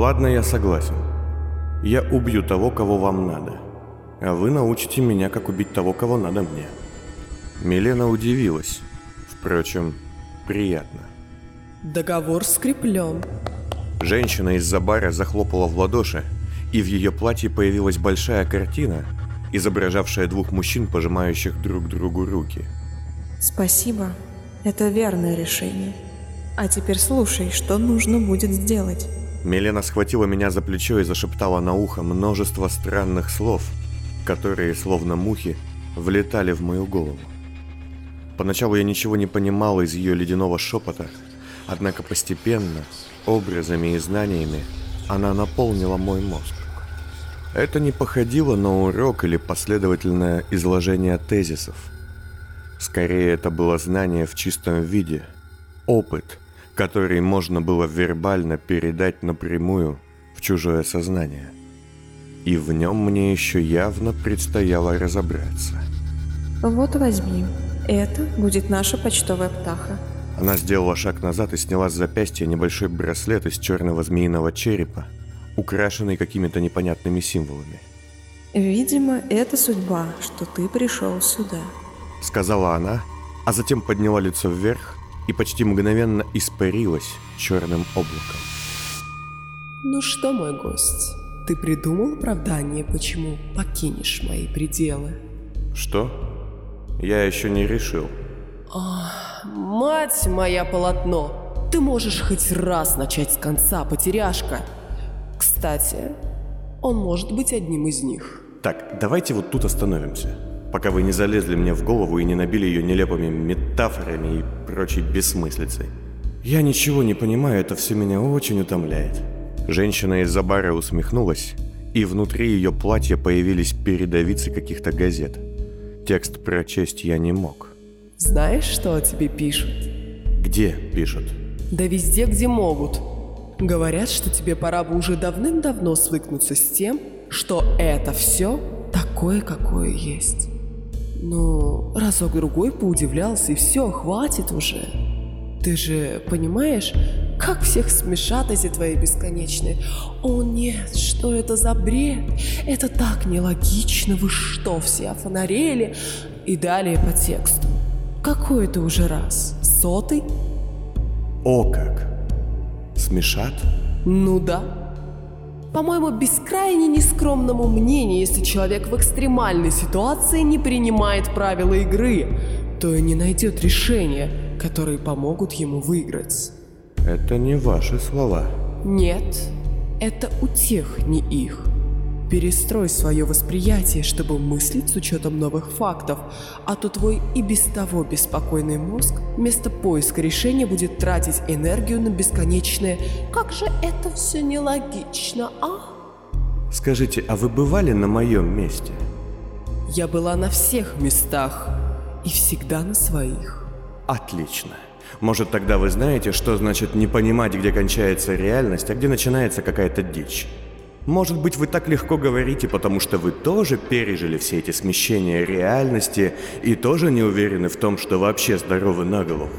Ладно, я согласен. Я убью того, кого вам надо. А вы научите меня, как убить того, кого надо мне. Милена удивилась. Впрочем, приятно. Договор скреплен. Женщина из-за бара захлопала в ладоши, и в ее платье появилась большая картина, изображавшая двух мужчин, пожимающих друг другу руки. Спасибо. Это верное решение. А теперь слушай, что нужно будет сделать. Милена схватила меня за плечо и зашептала на ухо множество странных слов, которые, словно мухи, влетали в мою голову. Поначалу я ничего не понимал из ее ледяного шепота, однако постепенно, образами и знаниями, она наполнила мой мозг. Это не походило на урок или последовательное изложение тезисов. Скорее, это было знание в чистом виде, опыт, который можно было вербально передать напрямую в чужое сознание. И в нем мне еще явно предстояло разобраться. Вот возьми. Это будет наша почтовая птаха. Она сделала шаг назад и сняла с запястья небольшой браслет из черного змеиного черепа, украшенный какими-то непонятными символами. Видимо, это судьба, что ты пришел сюда. Сказала она, а затем подняла лицо вверх и почти мгновенно испарилась черным облаком. Ну что, мой гость, ты придумал оправдание, почему покинешь мои пределы? Что? Я еще не решил. Ах, мать моя полотно! Ты можешь хоть раз начать с конца, потеряшка. Кстати, он может быть одним из них. Так, давайте вот тут остановимся. Пока вы не залезли мне в голову и не набили ее нелепыми метафорами и прочей бессмыслицей. Я ничего не понимаю, это все меня очень утомляет. Женщина из-за бара усмехнулась, и внутри ее платья появились передовицы каких-то газет. Текст прочесть я не мог. Знаешь, что о тебе пишут? Где пишут? Да везде, где могут. Говорят, что тебе пора бы уже давным-давно свыкнуться с тем, что это все такое, какое есть. Ну, разок-другой поудивлялся, и все, хватит уже. Ты же понимаешь, как всех смешат эти твои бесконечные «О нет, что это за бред? Это так нелогично, вы что, все офонарели?» И далее по тексту. Какой это уже раз? Сотый? О как! Смешат? Ну да. По-моему, бескрайне нескромному мнению, если человек в экстремальной ситуации не принимает правила игры, то и не найдет решения, которые помогут ему выиграть. Это не ваши слова. Нет, это у тех, не их. Перестрой свое восприятие, чтобы мыслить с учетом новых фактов, а то твой и без того беспокойный мозг вместо поиска решения будет тратить энергию на бесконечное «Как же это все нелогично, а?» Скажите, а вы бывали на моем месте? Я была на всех местах и всегда на своих. Отлично. Может, тогда вы знаете, что значит не понимать, где кончается реальность, а где начинается какая-то дичь? Может быть, вы так легко говорите, потому что вы тоже пережили все эти смещения реальности и тоже не уверены в том, что вообще здоровы на голову.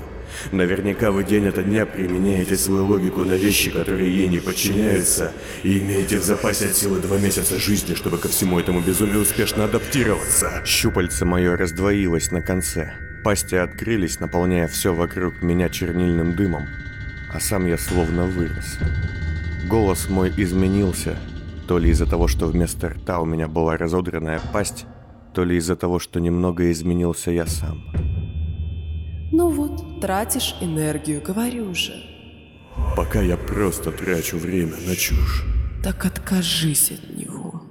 Наверняка вы день ото дня применяете свою логику на вещи, которые ей не подчиняются, и имеете в запасе от силы два месяца жизни, чтобы ко всему этому безумию успешно адаптироваться. Щупальце мое раздвоилось на конце. Пасти открылись, наполняя все вокруг меня чернильным дымом, а сам я словно вырос. Голос мой изменился, то ли из-за того, что вместо рта у меня была разодранная пасть, то ли из-за того, что немного изменился я сам. Ну вот, тратишь энергию, говорю же. Пока я просто трачу время на чушь. Так откажись от него.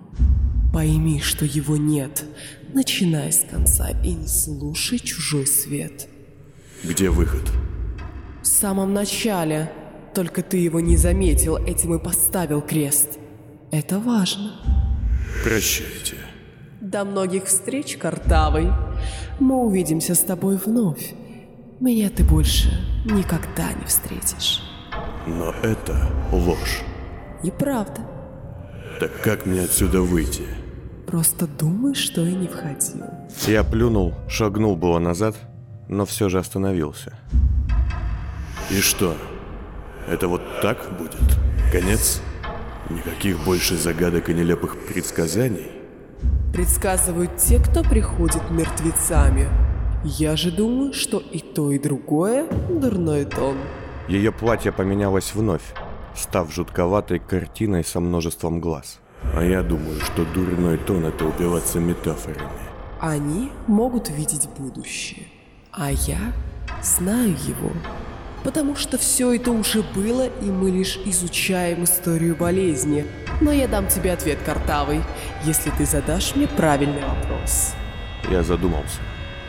Пойми, что его нет. Начинай с конца и не слушай чужой свет. Где выход? В самом начале. Только ты его не заметил, этим и поставил крест. Это важно. Прощайте. До многих встреч, Картавый. Мы увидимся с тобой вновь. Меня ты больше никогда не встретишь. Но это ложь. И правда. Так как мне отсюда выйти? Просто думай, что и не входил. Я плюнул, шагнул было назад, но все же остановился. И что? Это вот так будет? Конец? Никаких больше загадок и нелепых предсказаний? Предсказывают те, кто приходит мертвецами. Я же думаю, что и то, и другое – дурной тон. Ее платье поменялось вновь, став жутковатой картиной со множеством глаз. А я думаю, что дурной тон – это упиваться метафорами. Они могут видеть будущее, а я знаю его. Потому что все это уже было, и мы лишь изучаем историю болезни. Но я дам тебе ответ, Картавый, если ты задашь мне правильный вопрос. Я задумался.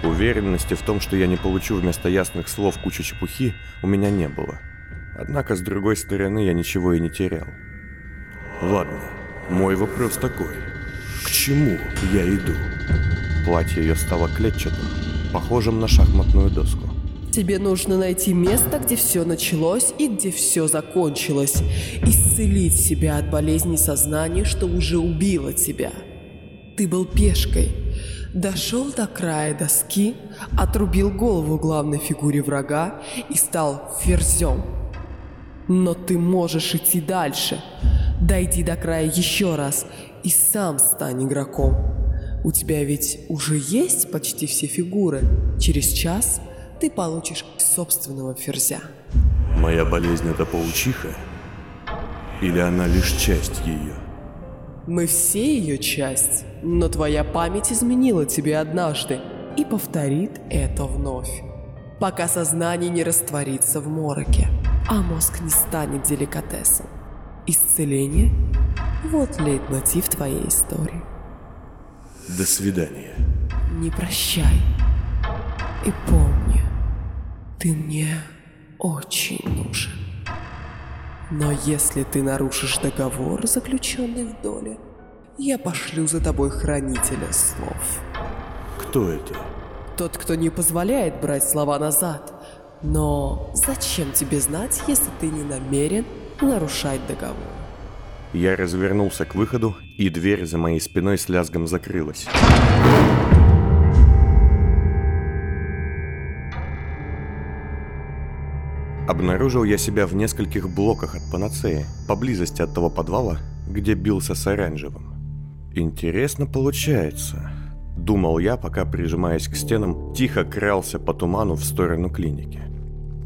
Уверенности в том, что я не получу вместо ясных слов кучу чепухи, у меня не было. Однако, с другой стороны, я ничего и не терял. Ладно, мой вопрос такой. К чему я иду? Платье ее стало клетчатым, похожим на шахматную доску. Тебе нужно найти место, где все началось и где все закончилось. Исцелить себя от болезни сознания, что уже убило тебя. Ты был пешкой. Дошел до края доски, отрубил голову главной фигуре врага и стал ферзем. Но ты можешь идти дальше. Дойди до края еще раз и сам стань игроком. У тебя ведь уже есть почти все фигуры. Через час ты получишь собственного ферзя. Моя болезнь это паучиха? Или она лишь часть ее? Мы все ее часть, но твоя память изменила тебе однажды и повторит это вновь. Пока сознание не растворится в мороке, а мозг не станет деликатесом. Исцеление – вот лейтмотив твоей истории. До свидания. Не прощай. И помни, ты мне очень нужен. Но если ты нарушишь договор, заключенный в доле, я пошлю за тобой хранителя слов. Кто это? Тот, кто не позволяет брать слова назад. Но зачем тебе знать, если ты не намерен нарушать договор? Я развернулся к выходу, и дверь за моей спиной с лязгом закрылась. Обнаружил я себя в нескольких блоках от панацеи, поблизости от того подвала, где бился с оранжевым. Интересно получается. Думал я, пока, прижимаясь к стенам, тихо крался по туману в сторону клиники.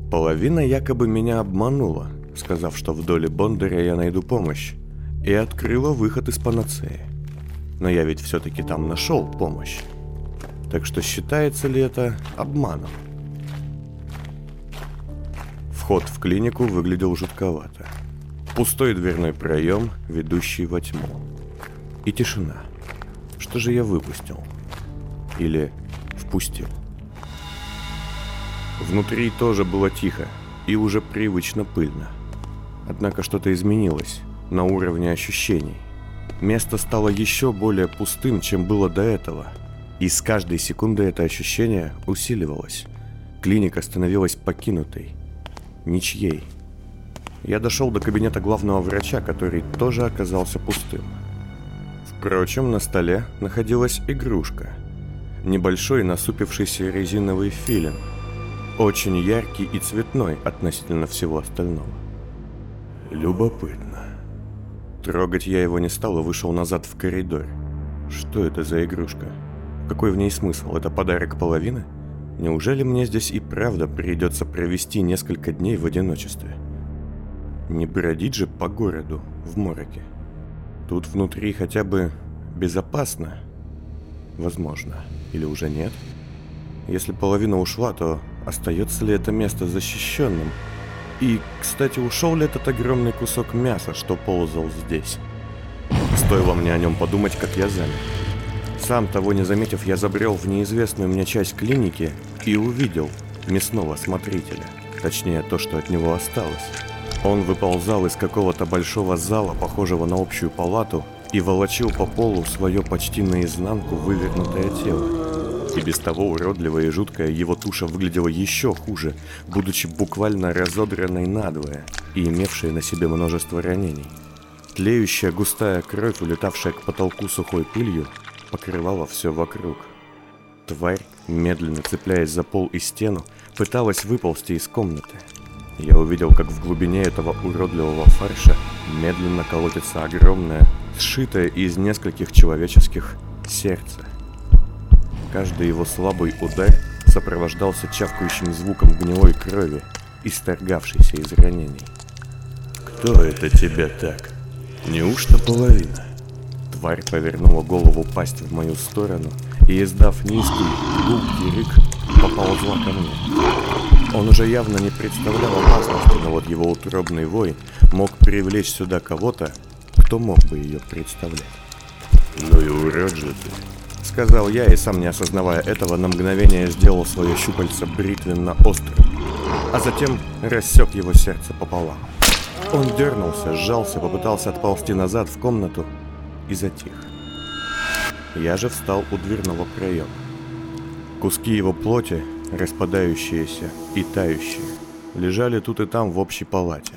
Половина якобы меня обманула, сказав, что в доле Бондаря я найду помощь, и открыла выход из панацеи. Но я ведь все-таки там нашел помощь. Так что считается ли это обманом? Вход в клинику выглядел жутковато. Пустой дверной проем, ведущий во тьму. И тишина. Что же я выпустил? Или впустил? Внутри тоже было тихо и уже привычно пыльно. Однако что-то изменилось на уровне ощущений. Место стало еще более пустым, чем было до этого. И с каждой секунды это ощущение усиливалось. Клиника становилась покинутой – ничьей. Я дошел до кабинета главного врача, который тоже оказался пустым. Впрочем, на столе находилась игрушка. Небольшой насупившийся резиновый филин. Очень яркий и цветной относительно всего остального. Любопытно. Трогать я его не стал и вышел назад в коридор. Что это за игрушка? Какой в ней смысл? Это подарок половины? Неужели мне здесь и правда придется провести несколько дней в одиночестве? Не бродить же по городу в мороке. Тут внутри хотя бы безопасно. Возможно. Или уже нет? Если половина ушла, то остается ли это место защищенным? И, кстати, ушел ли этот огромный кусок мяса, что ползал здесь? Стоило мне о нем подумать, как я замер. Сам того не заметив, я забрел в неизвестную мне часть клиники и увидел мясного смотрителя. Точнее, то, что от него осталось. Он выползал из какого-то большого зала, похожего на общую палату, и волочил по полу свое почти наизнанку вывернутое тело. И без того уродливая и жуткая его туша выглядела еще хуже, будучи буквально разодранной надвое и имевшей на себе множество ранений. Тлеющая густая кровь, улетавшая к потолку сухой пылью, покрывала все вокруг. Тварь, медленно цепляясь за пол и стену, пыталась выползти из комнаты. Я увидел, как в глубине этого уродливого фарша медленно колотится огромное, сшитое из нескольких человеческих сердце. Каждый его слабый удар сопровождался чавкающим звуком гнилой крови, исторгавшейся из ранений. «Кто это тебя так? Неужто половина?» Тварь повернула голову пасть в мою сторону и, издав низкий, гулкий рык, поползла ко мне. Он уже явно не представлял опасности, но вот его утробный вой мог привлечь сюда кого-то, кто мог бы ее представлять. «Ну и урод же ты!» Сказал я, и сам не осознавая этого, на мгновение сделал свое щупальце бритвенно острым, а затем рассек его сердце пополам. Он дернулся, сжался, попытался отползти назад в комнату и затих. Я же встал у дверного проема. Куски его плоти, распадающиеся и тающие, лежали тут и там в общей палате.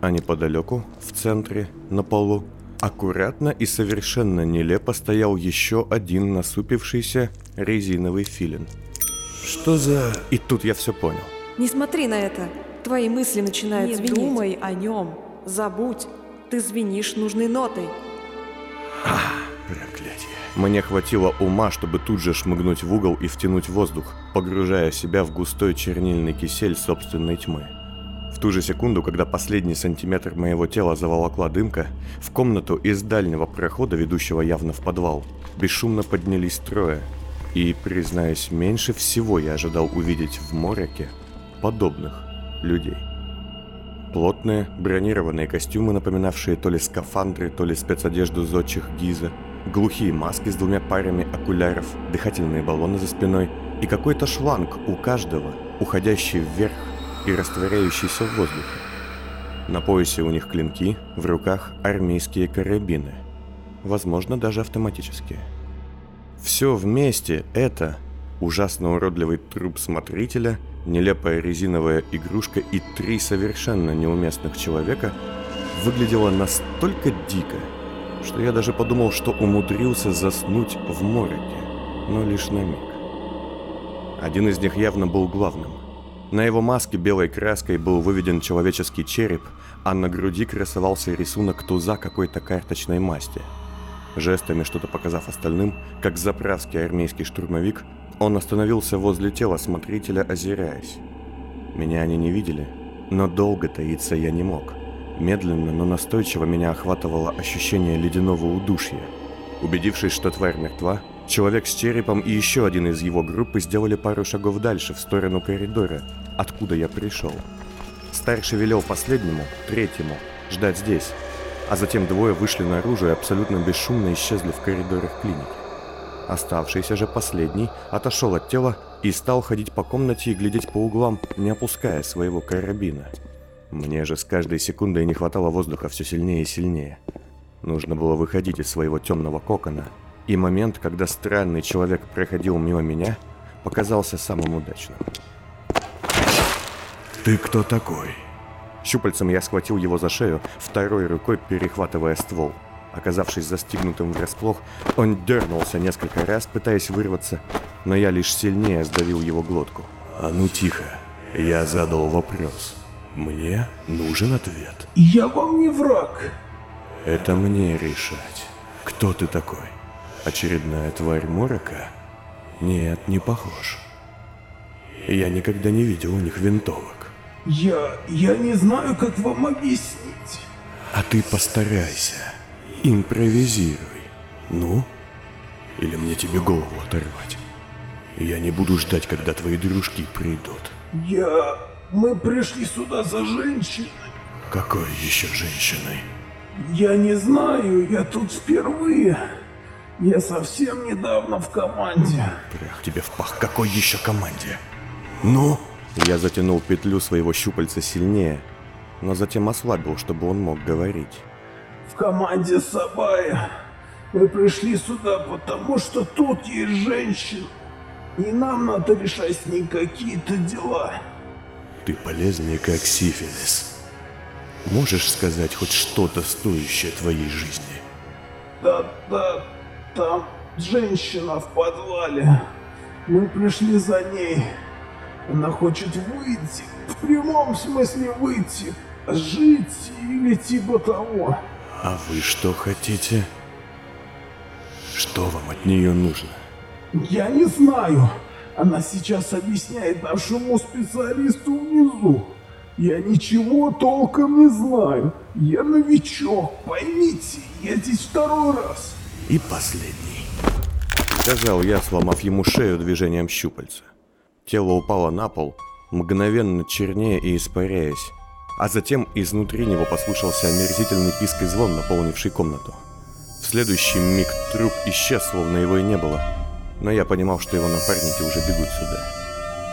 А неподалеку, в центре, на полу, аккуратно и совершенно нелепо стоял еще один насупившийся резиновый филин. Что за... И тут я все понял. Не смотри на это. Твои мысли начинают Не звенеть. думай о нем. Забудь. Ты звенишь нужной нотой. Мне хватило ума, чтобы тут же шмыгнуть в угол и втянуть воздух, погружая себя в густой чернильный кисель собственной тьмы. В ту же секунду, когда последний сантиметр моего тела заволокла дымка, в комнату из дальнего прохода, ведущего явно в подвал, бесшумно поднялись трое. И, признаюсь, меньше всего я ожидал увидеть в Мороке подобных людей. Плотные, бронированные костюмы, напоминавшие то ли скафандры, то ли спецодежду зодчих Гиза, глухие маски с двумя парами окуляров, дыхательные баллоны за спиной и какой-то шланг у каждого, уходящий вверх и растворяющийся в воздухе. На поясе у них клинки, в руках армейские карабины, возможно, даже автоматические. Все вместе это ужасно уродливый труп смотрителя, нелепая резиновая игрушка и три совершенно неуместных человека выглядело настолько дико, что я даже подумал, что умудрился заснуть в мороке, но лишь на миг. Один из них явно был главным. На его маске белой краской был выведен человеческий череп, а на груди красовался рисунок туза какой-то карточной масти. Жестами что-то показав остальным, как заправский армейский штурмовик, он остановился возле тела смотрителя, озираясь. Меня они не видели, но долго таиться я не мог. Медленно, но настойчиво меня охватывало ощущение ледяного удушья. Убедившись, что тварь мертва, человек с черепом и еще один из его группы сделали пару шагов дальше, в сторону коридора, откуда я пришел. Старший велел последнему, третьему, ждать здесь, а затем двое вышли наружу и абсолютно бесшумно исчезли в коридорах клиники. Оставшийся же последний отошел от тела и стал ходить по комнате и глядеть по углам, не опуская своего карабина. Мне же с каждой секундой не хватало воздуха все сильнее и сильнее. Нужно было выходить из своего темного кокона, и момент, когда странный человек проходил мимо меня, показался самым удачным. «Ты кто такой?» Щупальцем я схватил его за шею, второй рукой перехватывая ствол. Оказавшись застигнутым врасплох, он дернулся несколько раз, пытаясь вырваться, но я лишь сильнее сдавил его глотку. «А ну тихо, я задал вопрос. Мне нужен ответ. Я вам не враг. Это мне решать. Кто ты такой? Очередная тварь Морока? Нет, не похож. Я никогда не видел у них винтовок. Я... я не знаю, как вам объяснить. А ты постарайся. Импровизируй. Ну? Или мне тебе голову оторвать? Я не буду ждать, когда твои дружки придут. Я... мы пришли сюда за женщиной. Какой еще женщиной? Я не знаю, я тут впервые. Я совсем недавно в команде. Прях тебе в пах, какой еще команде? Ну? Я затянул петлю своего щупальца сильнее, но затем ослабил, чтобы он мог говорить. В команде Сабая. Мы пришли сюда, потому что тут есть женщина. И нам надо решать с ней какие-то дела. Ты полезнее, как сифилис. Можешь сказать хоть что-то стоящее твоей жизни? Да-да, там женщина в подвале. Мы пришли за ней. Она хочет выйти, в прямом смысле выйти, жить или типа того. А вы что хотите? Что вам от нее нужно? Я не знаю. Она сейчас объясняет нашему специалисту внизу. Я ничего толком не знаю. Я новичок, поймите, я здесь второй раз. И последний. Сказал я, сломав ему шею движением щупальца. Тело упало на пол, мгновенно чернее и испаряясь. А затем изнутри него послушался омерзительный писк и звон, наполнивший комнату. В следующий миг труп исчез, словно его и не было. Но я понимал, что его напарники уже бегут сюда.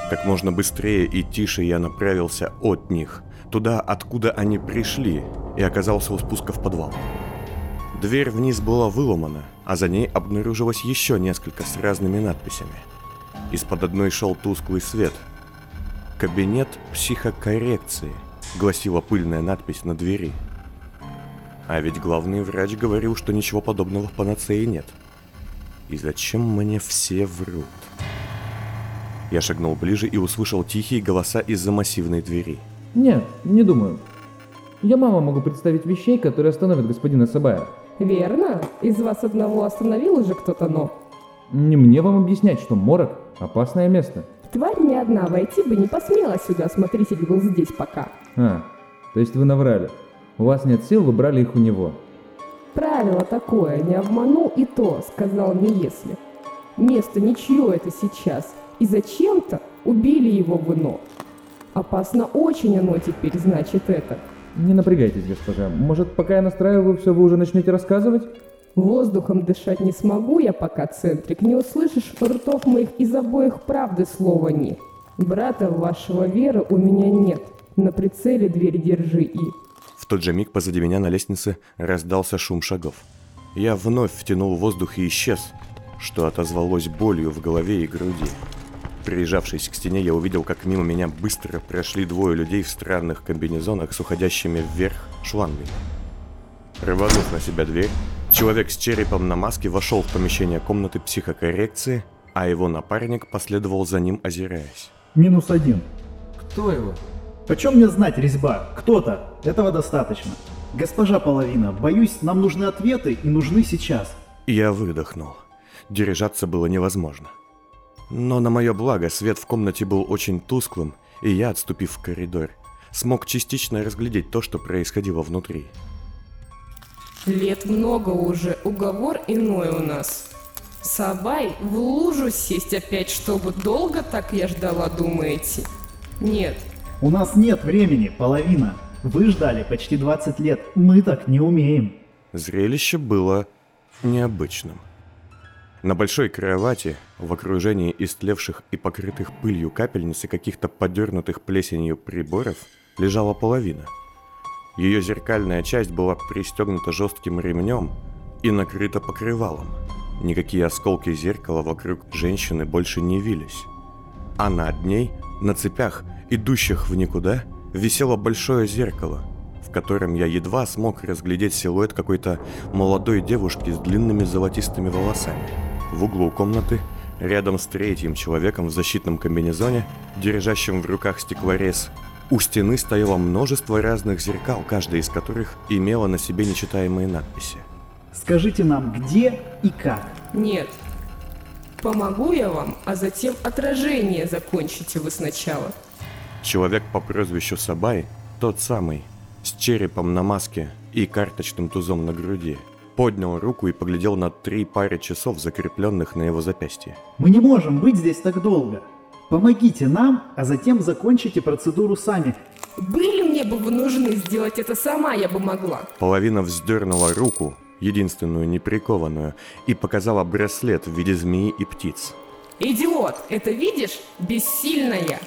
Как можно быстрее и тише я направился от них, туда, откуда они пришли, и оказался у спуска в подвал. Дверь вниз была выломана, а за ней обнаружилось еще несколько с разными надписями. Из-под одной шел тусклый свет. «Кабинет психокоррекции», — гласила пыльная надпись на двери. А ведь главный врач говорил, что ничего подобного в панацее нет. И зачем мне все врут? Я шагнул ближе и услышал тихие голоса из-за массивной двери. Нет, не думаю. Я мало могу представить вещей, которые остановят господина Сабая. Верно? Из вас одного остановил уже кто-то, но... Не мне вам объяснять, что морок – опасное место. Тварь ни одна войти бы не посмела сюда, смотритель был здесь пока. А, то есть вы наврали. У вас нет сил, вы брали их у него. Правило такое, не обманул и то, сказал не если. Место ничье это сейчас, и зачем-то убили его в ино. Опасно очень оно теперь, значит это. Не напрягайтесь, госпожа. Может, пока я настраиваю все, вы уже начнете рассказывать? Воздухом дышать не смогу я пока, Центрик. Не услышишь ртов моих из обоих правды слова «не». Брата вашего веры у меня нет. На прицеле дверь держи и... В тот же миг позади меня на лестнице раздался шум шагов. Я вновь втянул воздух и исчез, что отозвалось болью в голове и груди. Прижавшись к стене, я увидел, как мимо меня быстро прошли двое людей в странных комбинезонах с уходящими вверх шлангами. Рванув на себя дверь, человек с черепом на маске вошел в помещение комнаты психокоррекции, а его напарник последовал за ним, озираясь. Минус один. Кто его? Почем мне знать, резьба? Кто-то. Этого достаточно. Госпожа Половина, боюсь, нам нужны ответы и нужны сейчас. Я выдохнул. Держаться было невозможно. Но на мое благо свет в комнате был очень тусклым, и я, отступив в коридор, смог частично разглядеть то, что происходило внутри. Лет много уже, уговор иной у нас. Сабай, в лужу сесть опять, чтобы долго так я ждала, думаете? Нет, У нас нет времени, половина. Вы ждали почти 20 лет. Мы так не умеем. Зрелище было необычным. На большой кровати, в окружении истлевших и покрытых пылью капельниц и каких-то подернутых плесенью приборов, лежала половина. Ее зеркальная часть была пристегнута жестким ремнем и накрыта покрывалом. Никакие осколки зеркала вокруг женщины больше не вились. А над ней, на цепях, идущих в никуда, висело большое зеркало, в котором я едва смог разглядеть силуэт какой-то молодой девушки с длинными золотистыми волосами. В углу комнаты, рядом с третьим человеком в защитном комбинезоне, держащим в руках стеклорез, у стены стояло множество разных зеркал, каждая из которых имела на себе нечитаемые надписи. Скажите нам, где и как. нет. Помогу я вам, а затем отражение закончите вы сначала. Человек по прозвищу Сабай, тот самый, с черепом на маске и карточным тузом на груди, поднял руку и поглядел на три пары часов, закрепленных на его запястье. Мы не можем быть здесь так долго. Помогите нам, а затем закончите процедуру сами. Были мне бы вы нужны сделать это сама, я бы могла. Половина вздернула руку, единственную неприкованную, и показала браслет в виде змеи и птиц. Идиот, это видишь? Бессильная.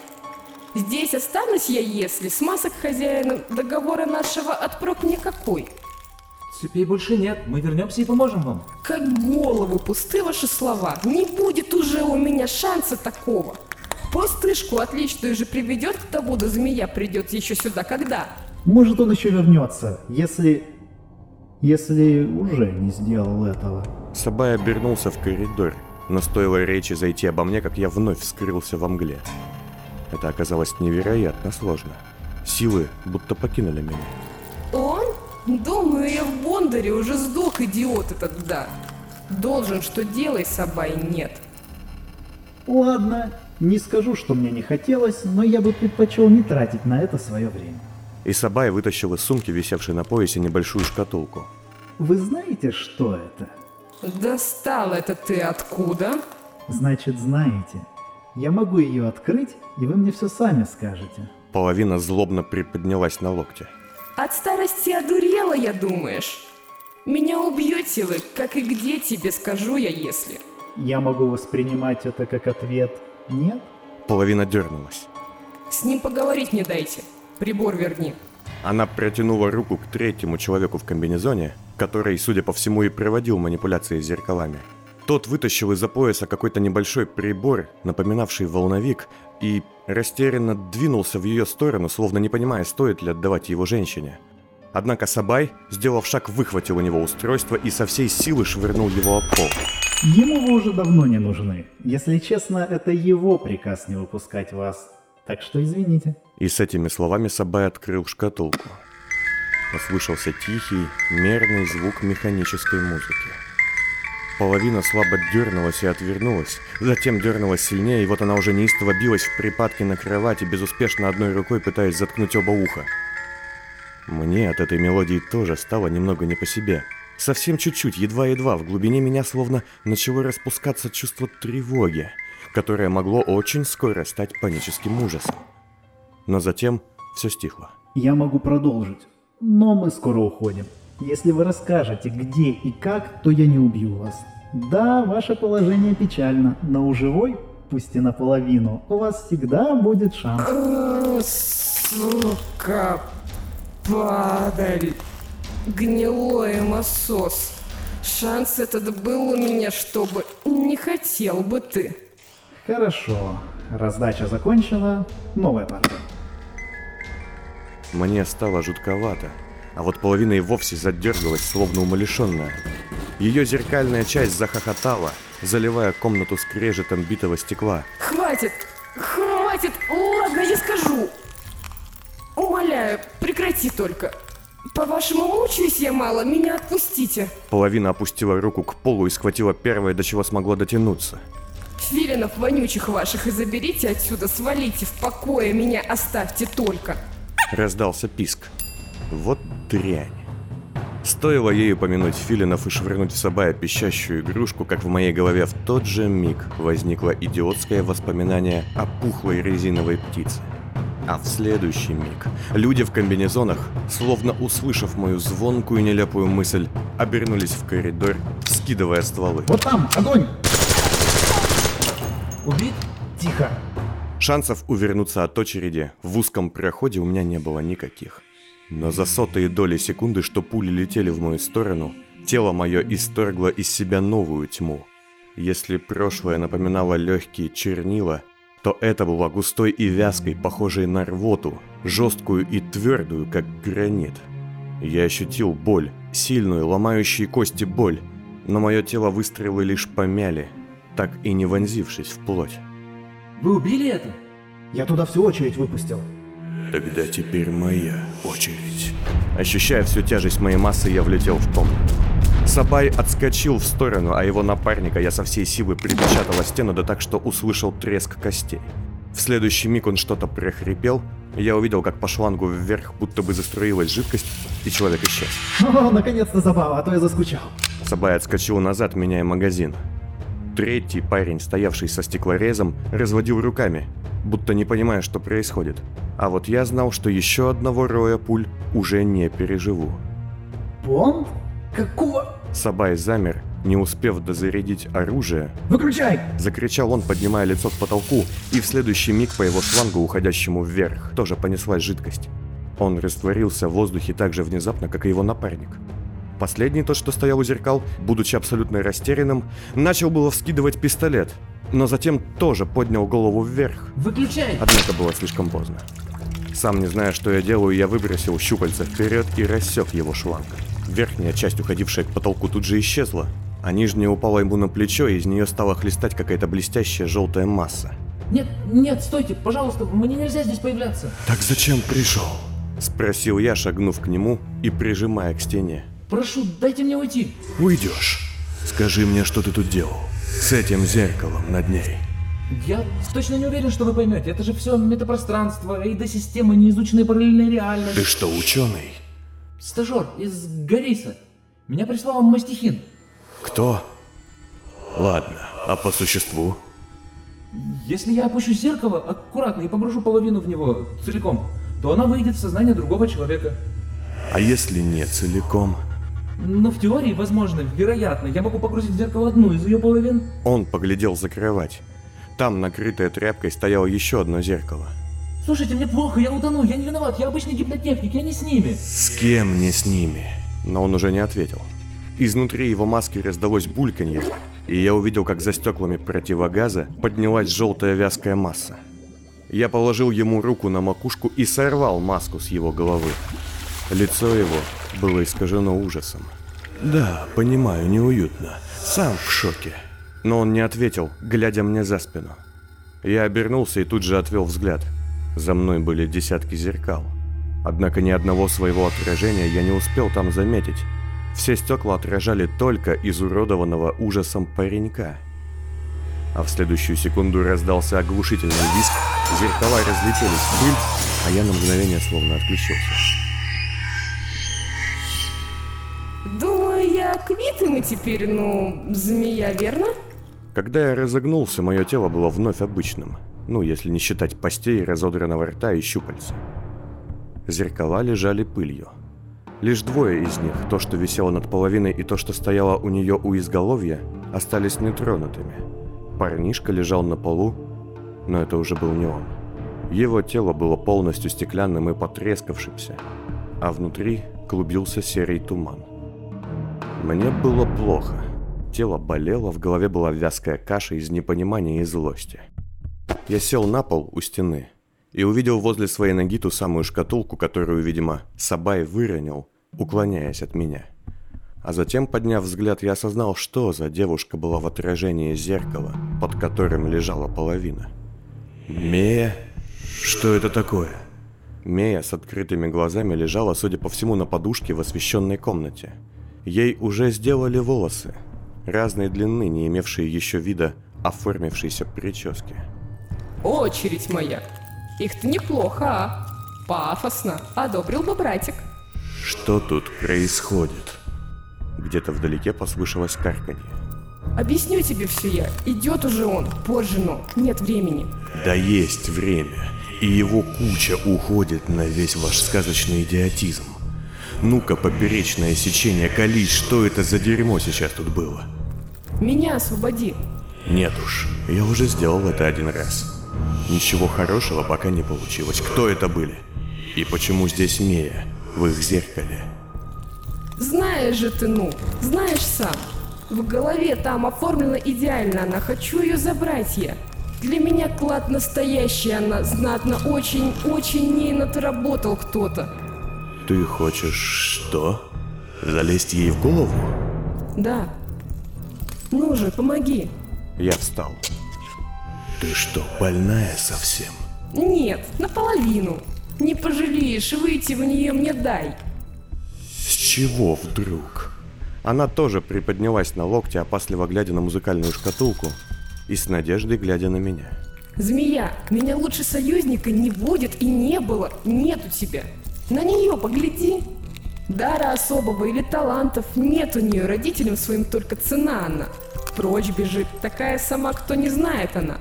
Здесь останусь я, если с масок хозяина договора нашего отпрок никакой. Цепей больше нет, мы вернемся и поможем вам. Как головы пусты ваши слова. Не будет уже у меня шанса такого. Пустышку отличную же приведет к тому, да змея придет еще сюда когда? Может он еще вернется, если... Если уже не сделал этого. Сабай обернулся в коридор, но стоило речи зайти обо мне, как я вновь скрылся во мгле. Это оказалось невероятно сложно. Силы будто покинули меня. Он? Думаю, я в Бондаре уже сдох, идиот этот да. Должен, что делай, Сабай, нет. Ладно, не скажу, что мне не хотелось, но я бы предпочел не тратить на это свое время. И Сабай вытащил из сумки, висевшей на поясе, небольшую шкатулку. Вы знаете, что это? Достал это ты откуда? Значит, знаете. Я могу ее открыть, и вы мне все сами скажете. Половина злобно приподнялась на локте. От старости одурела, я думаешь? Меня убьете вы, как и где тебе скажу я, если. Я могу воспринимать это как ответ «нет»? Половина дернулась. С ним поговорить не дайте. Прибор верни. Она протянула руку к третьему человеку в комбинезоне, который, судя по всему, и проводил манипуляции с зеркалами. Тот вытащил из-за пояса какой-то небольшой прибор, напоминавший волновик, и растерянно двинулся в ее сторону, словно не понимая, стоит ли отдавать его женщине. Однако Сабай, сделав шаг, выхватил у него устройство и со всей силы швырнул его об пол. Ему вы уже давно не нужны. Если честно, это его приказ не выпускать вас. Так что извините. И с этими словами Сабай открыл шкатулку. Послышался тихий, мерный звук механической музыки. Половина слабо дернулась и отвернулась, затем дернулась сильнее, и вот она уже неистово билась в припадке на кровати, безуспешно одной рукой пытаясь заткнуть оба уха. Мне от этой мелодии тоже стало немного не по себе. Совсем чуть-чуть, едва-едва, в глубине меня словно начало распускаться чувство тревоги, которое могло очень скоро стать паническим ужасом. Но затем все стихло. Я могу продолжить, но мы скоро уходим. Если вы расскажете, где и как, то я не убью вас. Да, ваше положение печально, но у живой, пусть и наполовину, у вас всегда будет шанс. Сука, падаль, гнилой эмосос. Шанс этот был у меня, чтобы не хотел бы ты. Хорошо, раздача закончена, новая партия. Мне стало жутковато, а вот половина и вовсе задергалась, словно умалишенная. Ее зеркальная часть захохотала, заливая комнату скрежетом битого стекла. Хватит, хватит, ладно, я скажу. Умоляю, прекрати только. По-вашему, мучаюсь я мало, меня отпустите. Половина опустила руку к полу и схватила первое, до чего смогла дотянуться. Филинов вонючих ваших и заберите отсюда, свалите в покое, меня оставьте только. Раздался писк. Вот дрянь. Стоило ей упомянуть филинов и швырнуть в Сабая пищащую игрушку, как в моей голове в тот же миг возникло идиотское воспоминание о пухлой резиновой птице. А в следующий миг люди в комбинезонах, словно услышав мою звонкую нелепую мысль, обернулись в коридор, скидывая стволы. Вот там, огонь! Убит? Тихо. Шансов увернуться от очереди в узком проходе у меня не было никаких. Но за сотые доли секунды, что пули летели в мою сторону, тело мое исторгло из себя новую тьму. Если прошлое напоминало легкие чернила, то это было густой и вязкой, похожей на рвоту, жесткую и твердую, как гранит. Я ощутил боль, сильную, ломающую кости боль, но мое тело выстрелы лишь помяли, так и не вонзившись в плоть. Вы убили это? Я туда всю очередь выпустил. Тогда теперь моя очередь. Ощущая всю тяжесть моей массы, я влетел в комнату. Сабай отскочил в сторону, а его напарника я со всей силы припечатал стену, да так, что услышал треск костей. В следующий миг он что-то прохрипел, и я увидел, как по шлангу вверх будто бы заструилась жидкость, и человек исчез. О, наконец-то забава, а то я заскучал. Сабай отскочил назад, меняя магазин. Третий парень, стоявший со стеклорезом, разводил руками, будто не понимая, что происходит. А вот я знал, что еще одного роя пуль уже не переживу. Бонд? Какого? Сабай замер, не успев дозарядить оружие. Выключай! Закричал он, поднимая лицо к потолку, и в следующий миг по его шлангу, уходящему вверх, тоже понеслась жидкость. Он растворился в воздухе так же внезапно, как и его напарник. Последний, тот, что стоял у зеркал, будучи абсолютно растерянным, начал было вскидывать пистолет, но затем тоже поднял голову вверх. Выключай! Однако было слишком поздно. Сам не зная, что я делаю, я выбросил щупальца вперед и рассек его шланг. Верхняя часть, уходившая к потолку, тут же исчезла, а нижняя упала ему на плечо, и из нее стала хлестать какая-то блестящая желтая масса. Нет, нет, стойте, пожалуйста, мне нельзя здесь появляться. Так зачем пришел? Спросил я, шагнув к нему и прижимая к стене. Прошу, дайте мне уйти. Уйдешь. Скажи мне, что ты тут делал. С этим зеркалом над ней. Я точно не уверен, что вы поймете. Это же все метапространство, эйдо-система, неизученная параллельная реальность. Ты что, ученый? Стажер из Гориса. Меня прислал Мастихин. Кто? Ладно, а по существу? Если я опущу зеркало аккуратно и погружу половину в него целиком, то она выйдет в сознание другого человека. А если не целиком? Но в теории, возможно, вероятно, я могу погрузить в зеркало одну из ее половин. Он поглядел за кровать. Там, накрытая тряпкой, стояло еще одно зеркало. Слушайте, мне плохо, я утону, я не виноват, я обычный гипнотехник, я не с ними. С кем не с ними? Но он уже не ответил. Изнутри его маски раздалось бульканье, и я увидел, как за стеклами противогаза поднялась желтая вязкая масса. Я положил ему руку на макушку и сорвал маску с его головы. Лицо его было искажено ужасом. Да, понимаю, неуютно. Сам в шоке. Но он не ответил, глядя мне за спину. Я обернулся и тут же отвел взгляд. За мной были десятки зеркал. Однако ни одного своего отражения я не успел там заметить. Все стекла отражали только изуродованного ужасом паренька. А в следующую секунду раздался оглушительный визг, зеркала разлетелись в пыль, а я на мгновение словно отключился. Думаю, я квиты мы теперь, ну, змея, верно? Когда я разогнулся, мое тело было вновь обычным. Ну, если не считать постей, разодранного рта и щупальца. Зеркала лежали пылью. Лишь двое из них, то, что висело над половиной и то, что стояло у нее у изголовья, остались нетронутыми. Парнишка лежал на полу, но это уже был не он. Его тело было полностью стеклянным и потрескавшимся, а внутри клубился серый туман. Мне было плохо. Тело болело, в голове была вязкая каша из непонимания и злости. Я сел на пол у стены и увидел возле своей ноги ту самую шкатулку, которую, видимо, Сабай выронил, уклоняясь от меня. А затем, подняв взгляд, я осознал, что за девушка была в отражении зеркала, под которым лежала половина. Мея? Что это такое? Мея с открытыми глазами лежала, судя по всему, на подушке в освещенной комнате. Ей уже сделали волосы, разной длины, не имевшие еще вида оформившейся прически. Очередь моя. Их-то неплохо, а? Пафосно. Одобрил бы братик. Что тут происходит? Где-то вдалеке послышалось карканье. Объясню тебе все я. Идет уже он, позже, но нет времени. Да есть время, и его куча уходит на весь ваш сказочный идиотизм. Ну-ка, поперечное сечение, колись, что это за дерьмо сейчас тут было? Меня освободи. Нет уж, я уже сделал это один раз. Ничего хорошего пока не получилось. Кто это были? И почему здесь Мея, в их зеркале? Знаешь же ты, ну, знаешь сам. В голове там оформлена идеально она, хочу ее забрать я. Для меня клад настоящий, она знатно очень-очень не отработал кто-то. Ты хочешь что? Залезть ей в голову? Да. Ну же, помоги. Я встал. Ты что, больная совсем? Нет, наполовину. Не пожалеешь, выйти в нее мне дай. С чего вдруг? Она тоже приподнялась на локте, опасливо глядя на музыкальную шкатулку и с надеждой глядя на меня. Змея, меня лучше союзника не будет и не было, нет у тебя. На нее погляди. Дара особого или талантов нет у нее, родителям своим только цена она. Прочь бежит, такая сама, кто не знает она.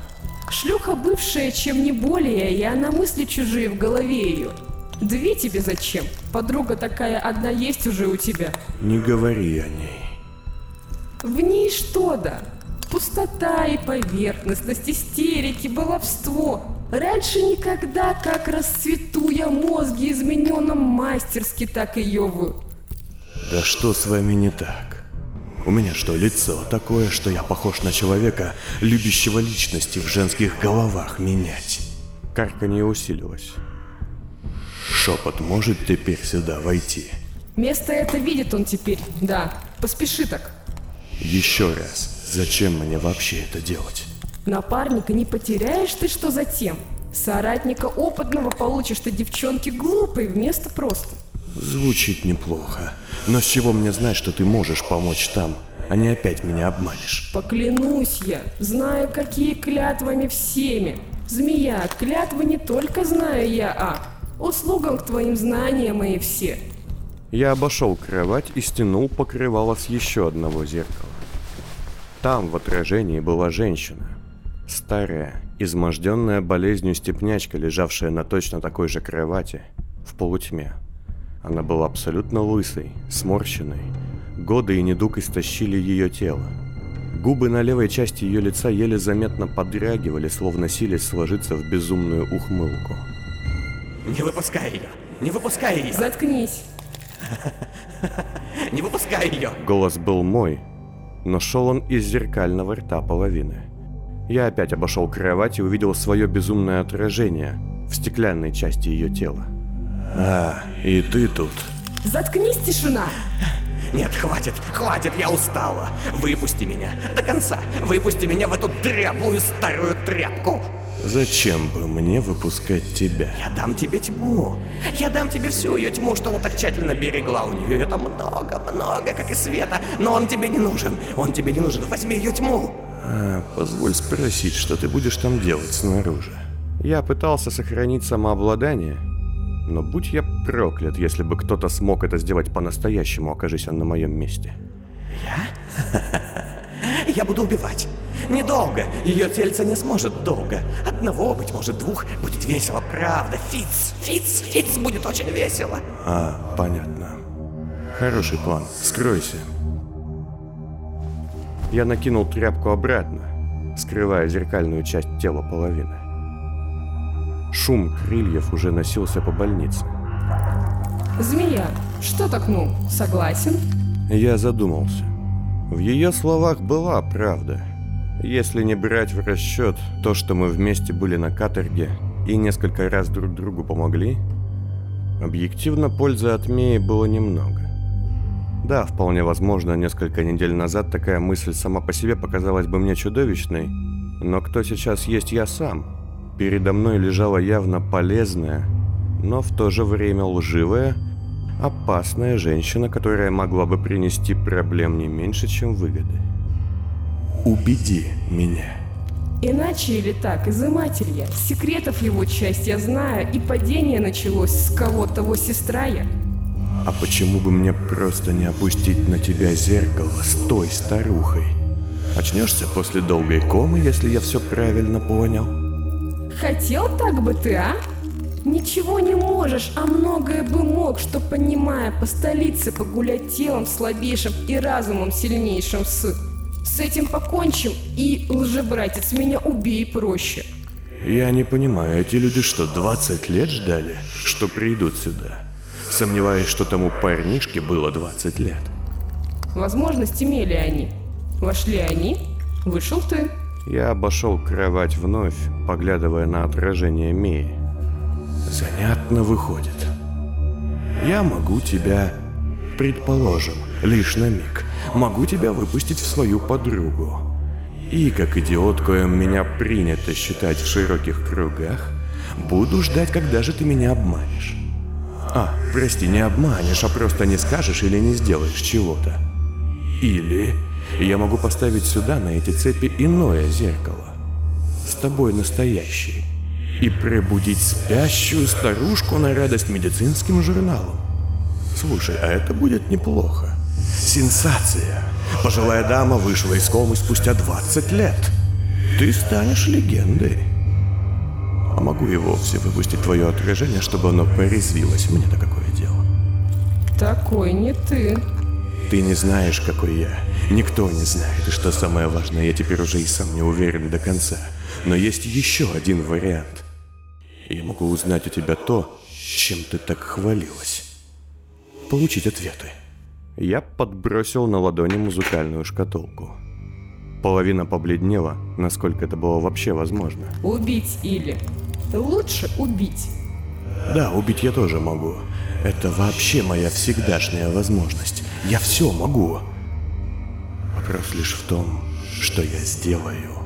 Шлюха бывшая, чем не более, и она мысли чужие в голове ее. Две тебе зачем? Подруга такая одна есть уже у тебя. Не говори о ней. В ней что да? Пустота и поверхностность, истерики, баловство. Раньше никогда, как расцвету я мозги измененном мастерски, так ее вы. Да что с вами не так? У меня что, лицо такое, что я похож на человека, любящего личности в женских головах менять? Карканье усилилось. Шепот может теперь сюда войти? Место это видит он теперь, да. Поспеши так. Еще раз, зачем мне вообще это делать? Напарника не потеряешь ты что затем? Соратника опытного получишь ты девчонки глупой вместо просто. Звучит неплохо. Но с чего мне знать, что ты можешь помочь там, а не опять меня обманешь? Поклянусь я, знаю, какие клятвами всеми. Змея, клятвы не только знаю я, а услугам к твоим знаниям мои все. Я обошел кровать и стянул покрывало с еще одного зеркала. Там в отражении была женщина. Старая, изможденная болезнью степнячка, лежавшая на точно такой же кровати, в полутьме. Она была абсолютно лысой, сморщенной. Годы и недуг истощили ее тело. Губы на левой части ее лица еле заметно подрягивали, словно сились сложиться в безумную ухмылку. Не выпускай ее! Не выпускай ее! Заткнись. Не выпускай ее! Голос был мой, но шел он из зеркального рта половины. Я опять обошел кровать и увидел свое безумное отражение в стеклянной части ее тела. А, и ты тут. Заткнись, тишина. Нет, хватит, хватит, я устала. Выпусти меня до конца. Выпусти меня в эту дряблую старую тряпку. Зачем бы мне выпускать тебя? Я дам тебе тьму. Я дам тебе всю ее тьму, что она так тщательно берегла. У нее это много, много, как и света. Но он тебе не нужен. Он тебе не нужен. Возьми ее тьму. А, позволь спросить, что ты будешь там делать снаружи? Я пытался сохранить самообладание, но будь я проклят, если бы кто-то смог это сделать по-настоящему, окажись он на моем месте. Я? Я буду убивать. Недолго. Ее тельце не сможет долго. Одного, быть может, двух. Будет весело, правда. Фиц, Фиц, Фиц будет очень весело. А, понятно. Хороший план. Скройся. Я накинул тряпку обратно, скрывая зеркальную часть тела половины. Шум крыльев уже носился по больнице. Змея, что так ну, согласен? Я задумался. В ее словах была правда. Если не брать в расчет то, что мы вместе были на каторге и несколько раз друг другу помогли, объективно пользы от Меи было немного. Да, вполне возможно, несколько недель назад такая мысль сама по себе показалась бы мне чудовищной, но кто сейчас есть я сам? Передо мной лежала явно полезная, но в то же время лживая, опасная женщина, которая могла бы принести проблем не меньше, чем выгоды. Убеди меня. Иначе или так, изыматель я. Секретов его часть я знаю, и падение началось с кого-то его сестра я. А почему бы мне просто не опустить на тебя зеркало с той старухой? Очнешься после долгой комы, если я все правильно понял? Хотел так бы ты, а? Ничего не можешь, а многое бы мог, что понимая по столице погулять телом слабейшим и разумом сильнейшим с... С этим покончим, и, лжебратец, меня убей проще. Я не понимаю, эти люди что, 20 лет ждали, что придут сюда? Сомневаюсь, что тому парнишке было 20 лет. Возможность имели они. Вошли они, вышел ты. Я обошел кровать вновь, поглядывая на отражение Мии. Занятно выходит. Я могу тебя, предположим, лишь на миг, могу тебя выпустить в свою подругу. И, как идиот, коем меня принято считать в широких кругах, буду ждать, когда же ты меня обманешь. А, прости, не обманешь, а просто не скажешь или не сделаешь чего-то. Или я могу поставить сюда, на эти цепи, иное зеркало. С тобой настоящий. И пробудить спящую старушку на радость медицинским журналам. Слушай, а это будет неплохо. Сенсация. Пожилая дама вышла из комы спустя 20 лет. Ты станешь легендой. А могу и вовсе выпустить твое отражение, чтобы оно порезвилось. Мне-то какое дело. Такой не ты. Ты не знаешь, какой я. Никто не знает. И что самое важное, я теперь уже и сам не уверен до конца. Но есть еще один вариант. Я могу узнать у тебя то, чем ты так хвалилась. Получить ответы. Я подбросил на ладони музыкальную шкатулку. Половина побледнела, насколько это было вообще возможно. Убить или... Лучше убить. Да, убить я тоже могу. Это вообще моя всегдашняя возможность. Я все могу. Вопрос лишь в том, что я сделаю.